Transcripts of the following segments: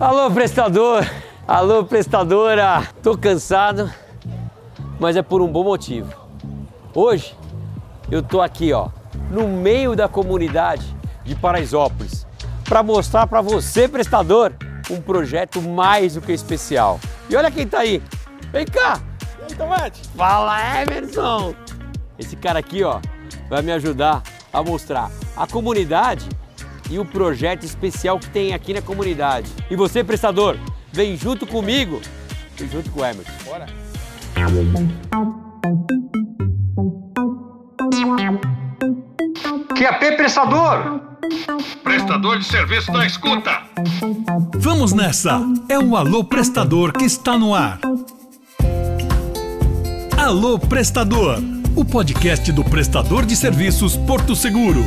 Alô, prestador! Alô, prestadora! Tô cansado, mas é por um bom motivo. Hoje eu tô aqui, ó, no meio da comunidade de Paraisópolis, para mostrar para você, prestador, um projeto mais do que especial. E olha quem tá aí. Vem cá. E aí, Tomate? Fala, Emerson. Esse cara aqui, ó, vai me ajudar a mostrar a comunidade e o projeto especial que tem aqui na comunidade. E você, prestador, vem junto comigo e junto com o Emerson. Bora. QAP Prestador! Prestador de serviço na escuta. Vamos nessa! É o Alô Prestador que está no ar. Alô Prestador, o podcast do prestador de serviços Porto Seguro.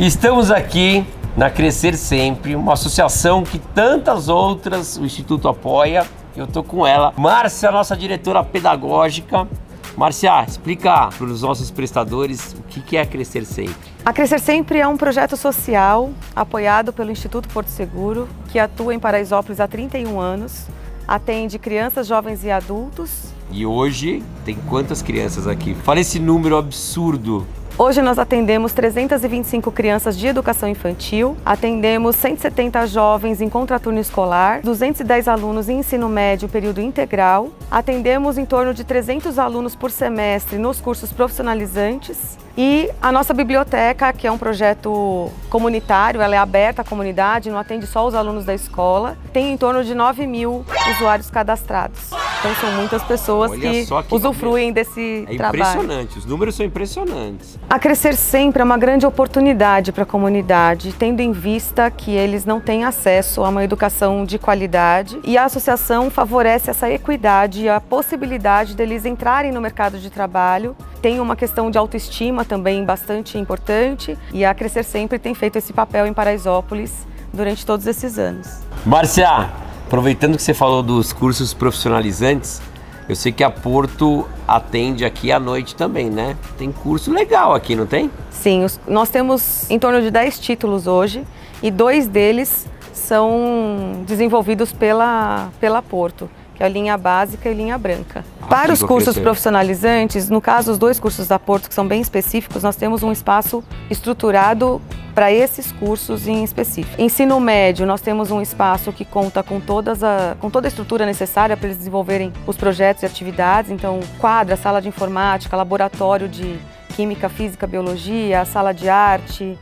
Estamos aqui na Crescer Sempre, uma associação que tantas outras o Instituto apoia. Eu tô com ela, Márcia, nossa diretora pedagógica. Márcia, explica para os nossos prestadores o que que é Crescer Sempre. A Crescer Sempre é um projeto social apoiado pelo Instituto Porto Seguro, que atua em Paraisópolis há 31 anos, atende crianças, jovens e adultos. E hoje tem quantas crianças aqui? Fala esse número absurdo. Hoje nós atendemos 325 crianças de educação infantil, atendemos 170 jovens em contraturno escolar, 210 alunos em ensino médio período integral, atendemos em torno de 300 alunos por semestre nos cursos profissionalizantes e a nossa biblioteca, que é um projeto comunitário, ela é aberta à comunidade, não atende só os alunos da escola, tem em torno de 9 mil usuários cadastrados. Então são muitas pessoas que que usufruem desse É trabalho. impressionante, os números são impressionantes. A Crescer Sempre é uma grande oportunidade para a comunidade, tendo em vista que eles não têm acesso a uma educação de qualidade e a associação favorece essa equidade a possibilidade deles entrarem no mercado de trabalho. Tem uma questão de autoestima também bastante importante e a Crescer Sempre tem feito esse papel em Paraisópolis durante todos esses anos. Márcia, aproveitando que você falou dos cursos profissionalizantes, eu sei que a Porto atende aqui à noite também, né? Tem curso legal aqui, não tem? Sim, os- nós temos em torno de 10 títulos hoje e dois deles são desenvolvidos pela, pela Porto, que é a linha básica e linha branca. Ah, Para os cursos enlouquecer. profissionalizantes, no caso os dois cursos da Porto, que são bem específicos, nós temos um espaço estruturado para esses cursos em específico. Ensino médio, nós temos um espaço que conta com, todas a, com toda a estrutura necessária para eles desenvolverem os projetos e atividades, então quadra, sala de informática, laboratório de química, física, biologia, sala de arte,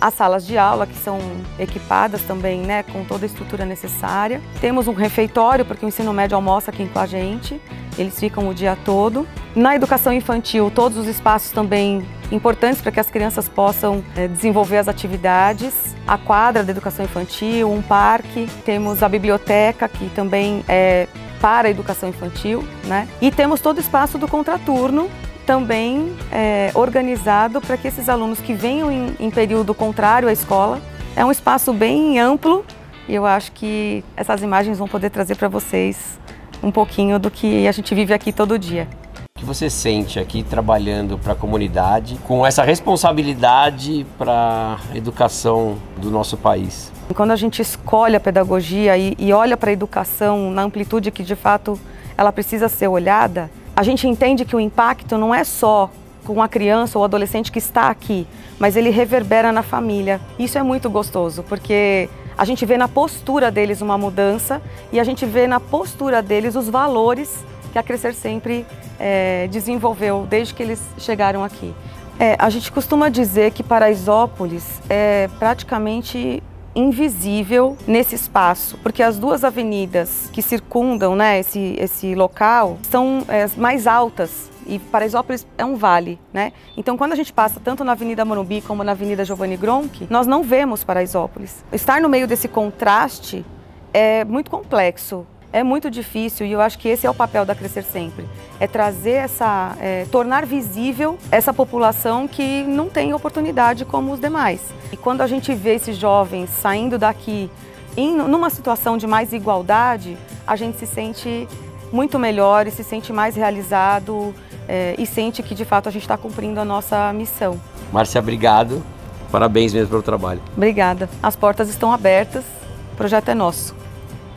as salas de aula que são equipadas também né, com toda a estrutura necessária. Temos um refeitório, porque o ensino médio almoça aqui com a gente, eles ficam o dia todo. Na educação infantil, todos os espaços também importantes para que as crianças possam eh, desenvolver as atividades. A quadra da educação infantil, um parque, temos a biblioteca, que também é para a educação infantil, né? E temos todo o espaço do contraturno, também é, organizado para que esses alunos que venham em, em período contrário à escola, é um espaço bem amplo e eu acho que essas imagens vão poder trazer para vocês um pouquinho do que a gente vive aqui todo dia. O que você sente aqui trabalhando para a comunidade com essa responsabilidade para a educação do nosso país? Quando a gente escolhe a pedagogia e, e olha para a educação na amplitude que de fato ela precisa ser olhada, a gente entende que o impacto não é só com a criança ou adolescente que está aqui, mas ele reverbera na família. Isso é muito gostoso, porque a gente vê na postura deles uma mudança e a gente vê na postura deles os valores que a Crescer Sempre eh, desenvolveu desde que eles chegaram aqui. É, a gente costuma dizer que Paraisópolis é praticamente invisível nesse espaço, porque as duas avenidas que circundam né, esse, esse local são é, mais altas e Paraisópolis é um vale, né? Então, quando a gente passa tanto na Avenida Morumbi como na Avenida Giovanni Gronchi, nós não vemos Paraisópolis. Estar no meio desse contraste é muito complexo, é muito difícil e eu acho que esse é o papel da Crescer Sempre, é trazer essa, é, tornar visível essa população que não tem oportunidade como os demais. E quando a gente vê esses jovens saindo daqui em numa situação de mais igualdade, a gente se sente muito melhor e se sente mais realizado é, e sente que de fato a gente está cumprindo a nossa missão. Márcia, obrigado. Parabéns mesmo pelo trabalho. Obrigada. As portas estão abertas, o projeto é nosso.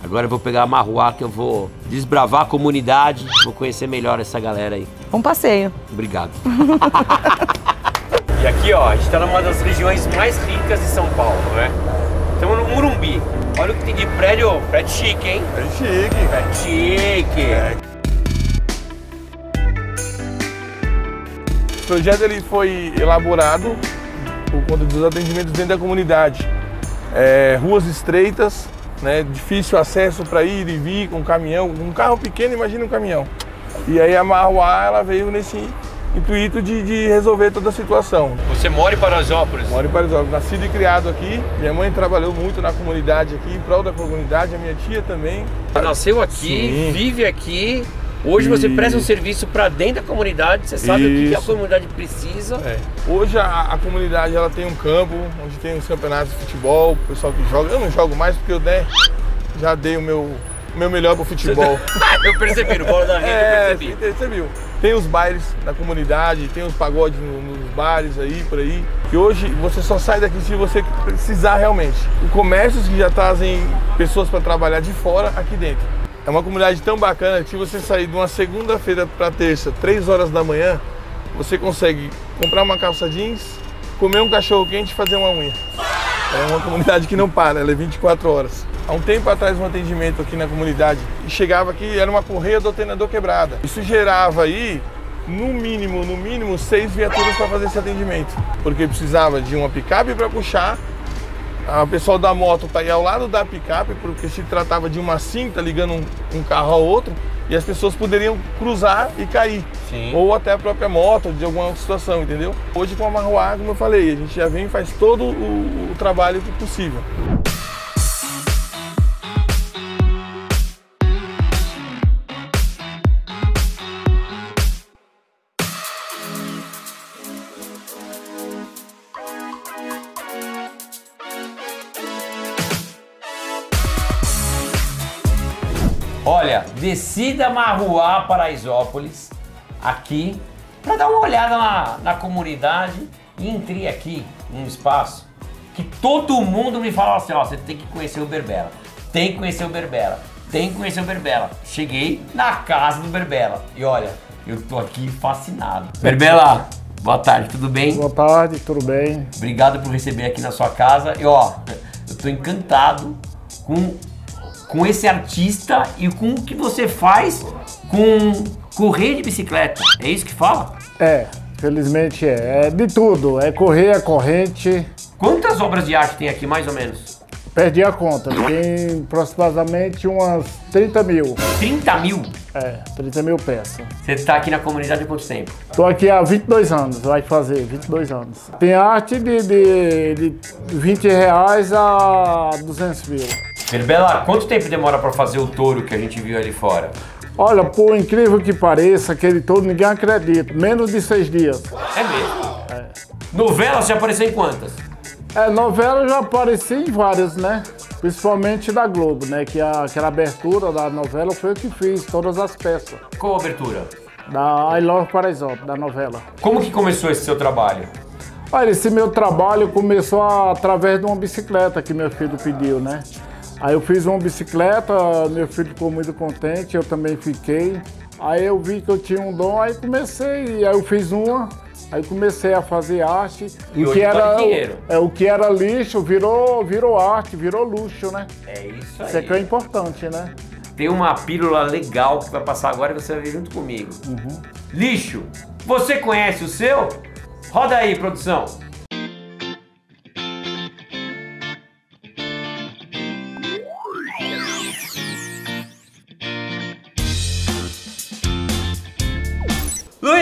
Agora eu vou pegar a Marruá que eu vou desbravar a comunidade, vou conhecer melhor essa galera aí. Um passeio. Obrigado. e aqui, ó, a gente tá numa das regiões mais ricas de São Paulo, né? Estamos no Murumbi. Olha o que tem de prédio, prédio chique, hein? É chique. Prédio chique. O projeto ele foi elaborado por conta dos atendimentos dentro da comunidade. É, ruas estreitas, né, difícil acesso para ir e vir com caminhão. Um carro pequeno, imagina um caminhão. E aí a Marruá ela veio nesse intuito de, de resolver toda a situação. Você mora em Paraisópolis? Moro em Paraisópolis, nascido e criado aqui. Minha mãe trabalhou muito na comunidade aqui, em prol da comunidade, a minha tia também. Nasceu aqui, Sim. vive aqui. Hoje você Isso. presta um serviço para dentro da comunidade, você sabe o que a Isso. comunidade precisa. É. Hoje a, a comunidade ela tem um campo onde tem os campeonatos de futebol, o pessoal que joga. Eu não jogo mais porque eu né, já dei o meu, o meu melhor pro futebol. eu percebi, no bola da rede É, eu percebi. você viu. Tem os bailes na comunidade, tem os pagodes no- nos bares aí, por aí. Que hoje você só sai daqui se você precisar realmente. O comércios que já trazem pessoas para trabalhar de fora aqui dentro. É uma comunidade tão bacana que se você sair de uma segunda-feira para terça, três horas da manhã, você consegue comprar uma calça jeans, comer um cachorro quente e fazer uma unha. É uma comunidade que não para, ela é 24 horas. Há um tempo atrás, um atendimento aqui na comunidade e chegava aqui, era uma correia do alternador quebrada. Isso gerava aí, no mínimo, no mínimo, seis viaturas para fazer esse atendimento. Porque precisava de uma picape para puxar, o pessoal da moto para ir ao lado da picape, porque se tratava de uma cinta ligando um, um carro ao outro, e as pessoas poderiam cruzar e cair. Sim. Ou até a própria moto, de alguma situação, entendeu? Hoje com a Marruá, como eu falei, a gente já vem e faz todo o, o trabalho possível. Descida Marruá, Paraisópolis, aqui, para dar uma olhada na, na comunidade e entrei aqui num espaço que todo mundo me fala assim, ó, você tem que conhecer o Berbela, tem que conhecer o Berbela, tem que conhecer o Berbela. Cheguei na casa do Berbela e olha, eu tô aqui fascinado. Berbela, boa tarde, tudo bem? Boa tarde, tudo bem? Obrigado por receber aqui na sua casa. E ó, eu tô encantado com, com esse artista e com o que você faz com correr de bicicleta. É isso que fala? É, felizmente é. É de tudo. É correr, é corrente. Quantas obras de arte tem aqui, mais ou menos? Perdi a conta. Tem aproximadamente umas 30 mil. 30 mil? É, 30 mil peças. Você está aqui na comunidade há quanto tempo? Tô aqui há 22 anos, vai fazer 22 anos. Tem arte de, de, de 20 reais a 200 mil. Berbela, quanto tempo demora para fazer o touro que a gente viu ali fora? Olha, por incrível que pareça, aquele todo ninguém acredita. Menos de seis dias. É mesmo? Novela você apareceu em quantas? É, novela eu já apareci em várias, né? Principalmente da Globo, né? Que a, aquela abertura da novela foi eu que fiz, todas as peças. Qual abertura? Da I Love Paraisópolis, da novela. Como que começou esse seu trabalho? Olha, esse meu trabalho começou através de uma bicicleta que meu filho pediu, né? Aí eu fiz uma bicicleta, meu filho ficou muito contente, eu também fiquei. Aí eu vi que eu tinha um dom, aí comecei, aí eu fiz uma, aí comecei a fazer arte. E o que vale era dinheiro. é o que era lixo virou virou arte, virou luxo, né? É isso aí. Isso é que é importante, né? Tem uma pílula legal que vai passar agora e você vai ver junto comigo. Lixo, você conhece o seu? Roda aí, produção.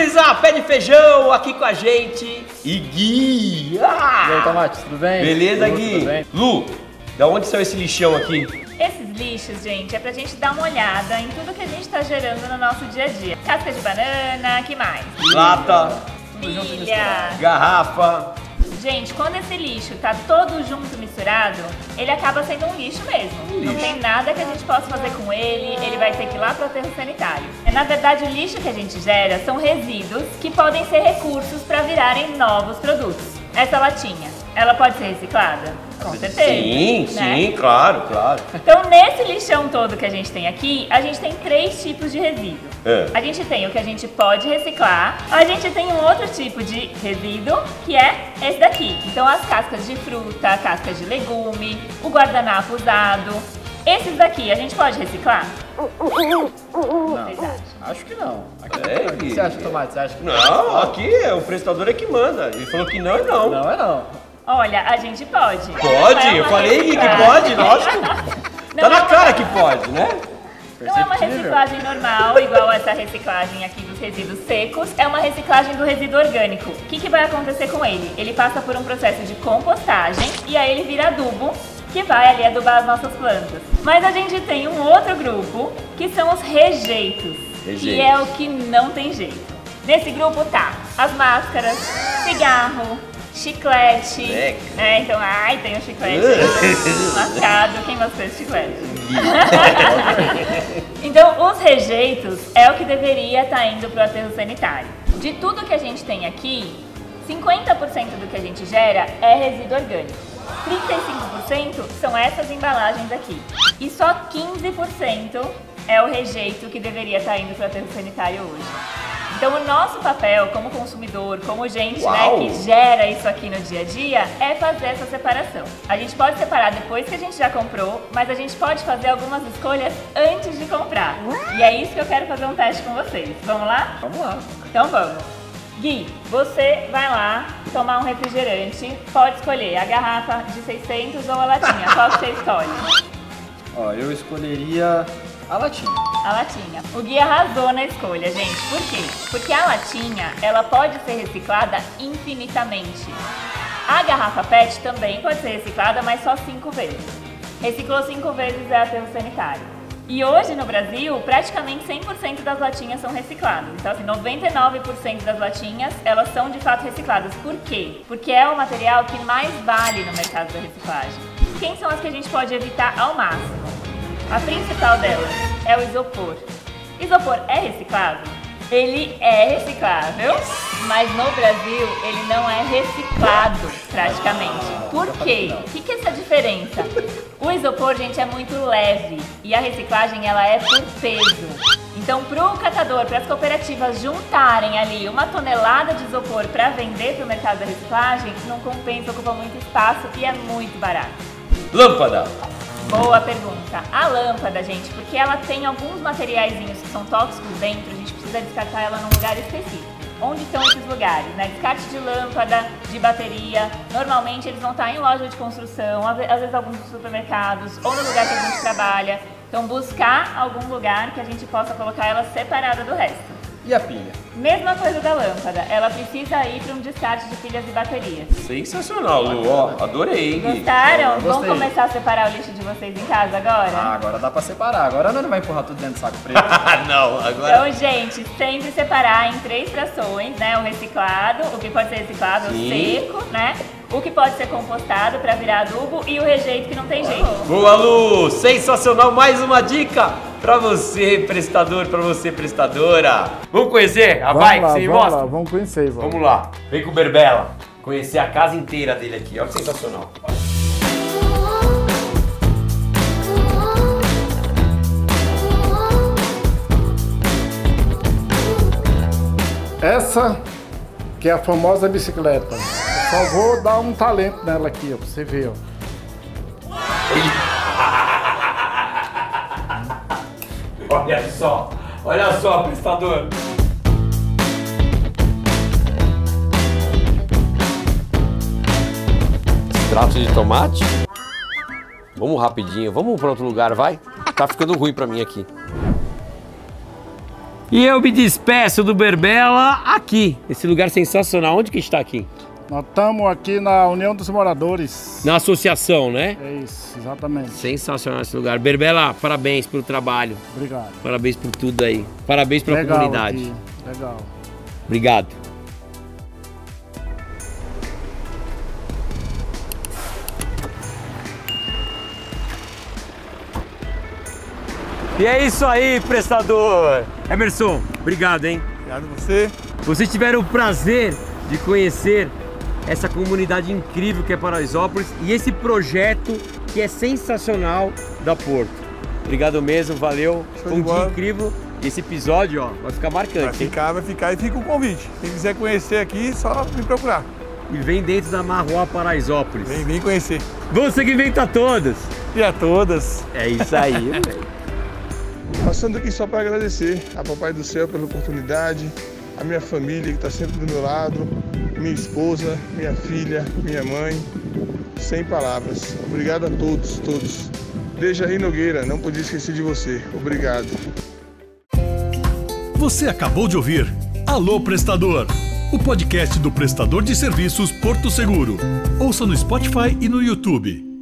Luísa, pé de feijão aqui com a gente. E Gui. Ah! E aí, Tomate, tudo bem? Beleza, Tudo, Gui? Tudo bem? Lu, da onde saiu esse lixão aqui? Esses lixos, gente, é pra gente dar uma olhada em tudo que a gente tá gerando no nosso dia a dia. Casca de banana, que mais? Lata, Pilha. garrafa. Gente, quando esse lixo tá todo junto misturado, ele acaba sendo um lixo mesmo. Não tem nada que a gente possa fazer com ele, ele vai ter que ir lá pro aterro sanitário. É, na verdade, o lixo que a gente gera são resíduos que podem ser recursos para virarem novos produtos. Essa latinha. ela pode ser reciclada? Com certeza. Sim, né? sim, claro, claro. Então, nesse lixão todo que a gente tem aqui, a gente tem três tipos de resíduo. É. A gente tem o que a gente pode reciclar, a gente tem um outro tipo de resíduo, que é esse daqui. Então, as cascas de fruta, cascas de legume, o guardanapo usado. Esses daqui, a gente pode reciclar? Acham? Acho que não. Aqui, É, o que você acha, Tomate? Você acha que Não, aqui é o prestador é que manda. Ele falou que não é não. Não é não. Olha, a gente pode. Pode, é eu falei que pode, lógico. Não Tá é na uma- cara que pode, né? Não é uma reciclagem normal, igual essa reciclagem aqui dos resíduos secos, é uma reciclagem do resíduo orgânico. O que, que vai acontecer com ele? Ele passa por um processo de compostagem e aí ele vira adubo, que vai ali adubar as nossas plantas. Mas a gente tem um outro grupo, que são os rejeitos, que Rejeitos. é o que não tem jeito. Nesse grupo tá as máscaras, cigarro, chiclete, Leque. né? Então, ai, tem o chiclete mascado, quem gostou desse chiclete? Então, os rejeitos é o que deveria estar indo para o aterro sanitário. De tudo que a gente tem aqui, 50% do que a gente gera é resíduo orgânico. 35% são essas embalagens aqui. E só 15% é o rejeito que deveria estar indo para o aterro sanitário hoje. Então, o nosso papel como consumidor, como gente né, que gera isso aqui no dia a dia, é fazer essa separação. A gente pode separar depois que a gente já comprou, mas a gente pode fazer algumas escolhas antes de comprar. E é isso que eu quero fazer um teste com vocês. Vamos lá? Vamos lá. Então vamos. Gui, você vai lá tomar um refrigerante, pode escolher a garrafa de 600 ou a latinha. Qual que você escolhe? Ó, eu escolheria a latinha. A latinha. O Gui arrasou na escolha, gente. Por quê? Porque a latinha, ela pode ser reciclada infinitamente. A garrafa PET também pode ser reciclada, mas só cinco vezes. Reciclou cinco vezes é aterro sanitário. E hoje no Brasil, praticamente 100% das latinhas são recicladas. Então, assim, 99% das latinhas, elas são de fato recicladas. Por quê? Porque é o material que mais vale no mercado da reciclagem. Quem são as que a gente pode evitar ao máximo? A principal delas é o isopor. Isopor é reciclável? Ele é reciclável, mas no Brasil ele não é reciclado praticamente. Por quê? O que, que é essa diferença? O isopor, gente, é muito leve e a reciclagem ela é por peso. Então, para o catador, para as cooperativas juntarem ali uma tonelada de isopor para vender para o mercado da reciclagem, não compensa, ocupa muito espaço e é muito barato. Lâmpada. Boa pergunta. A lâmpada, gente, porque ela tem alguns materiaizinhos que são tóxicos dentro, a gente precisa descartar ela num lugar específico. Onde estão esses lugares? Né? Descarte de lâmpada, de bateria. Normalmente eles vão estar em loja de construção, às ve- às vezes alguns supermercados, ou no lugar que a gente trabalha. Então buscar algum lugar que a gente possa colocar ela separada do resto. E a pilha? Mesma coisa da lâmpada, ela precisa ir para um descarte de pilhas e baterias. Sensacional, Lu. Ó, adorei, Gui. Gostaram? Gostei. começar a separar o lixo de vocês em casa agora? Ah, agora dá pra separar. Agora não vai empurrar tudo dentro do saco preto. Ah, não, agora. Então, gente, sempre separar em três frações, né? O reciclado, o que pode ser reciclado, o Sim. seco, né? O que pode ser compostado para virar adubo e o rejeito que não tem jeito. Boa, Lu! Sensacional! Mais uma dica pra você, prestador, pra você, prestadora. Vamos conhecer a Vamos bike? lá, Você me vamos mostra? lá, vamos conhecer, vamos. Vamos lá. Vem com o Berbela. Conhecer a casa inteira dele aqui. Olha que sensacional. Essa que é a famosa bicicleta. Só vou dar um talento nela aqui, ó, pra você ver, ó. Olha só. Olha só, prestador. Extrato de tomate. Vamos rapidinho, vamos para outro lugar, vai? Tá ficando ruim para mim aqui. E eu me despeço do Berbela aqui, esse lugar sensacional. Onde que está aqui? Nós estamos aqui na União dos Moradores. Na associação, né? É isso, exatamente. Sensacional esse lugar. Berbela, parabéns pelo trabalho. Obrigado. Parabéns por tudo aí. Parabéns pela Legal comunidade. aqui, Legal. Obrigado. E é isso aí, prestador. Emerson, obrigado, hein? Obrigado a você. Vocês tiveram o prazer de conhecer essa comunidade incrível que é Paraisópolis e esse projeto que é sensacional da Porto. Obrigado mesmo, valeu. Show Foi um dia incrível. Esse episódio, ó, vai ficar marcante. Vai hein? ficar, vai ficar e fica o convite. Quem quiser conhecer aqui, só me procurar. E vem dentro da Marroa Paraisópolis. Vem, vem conhecer. Você que inventa todas. E a todas. É isso aí, velho. Passando aqui só para agradecer a Papai do Céu pela oportunidade, a minha família que está sempre do meu lado, minha esposa, minha filha, minha mãe. Sem palavras. Obrigado a todos, todos. Dejaí Nogueira, não podia esquecer de você. Obrigado. Você acabou de ouvir Alô Prestador, o podcast do prestador de serviços Porto Seguro. Ouça no Spotify e no YouTube.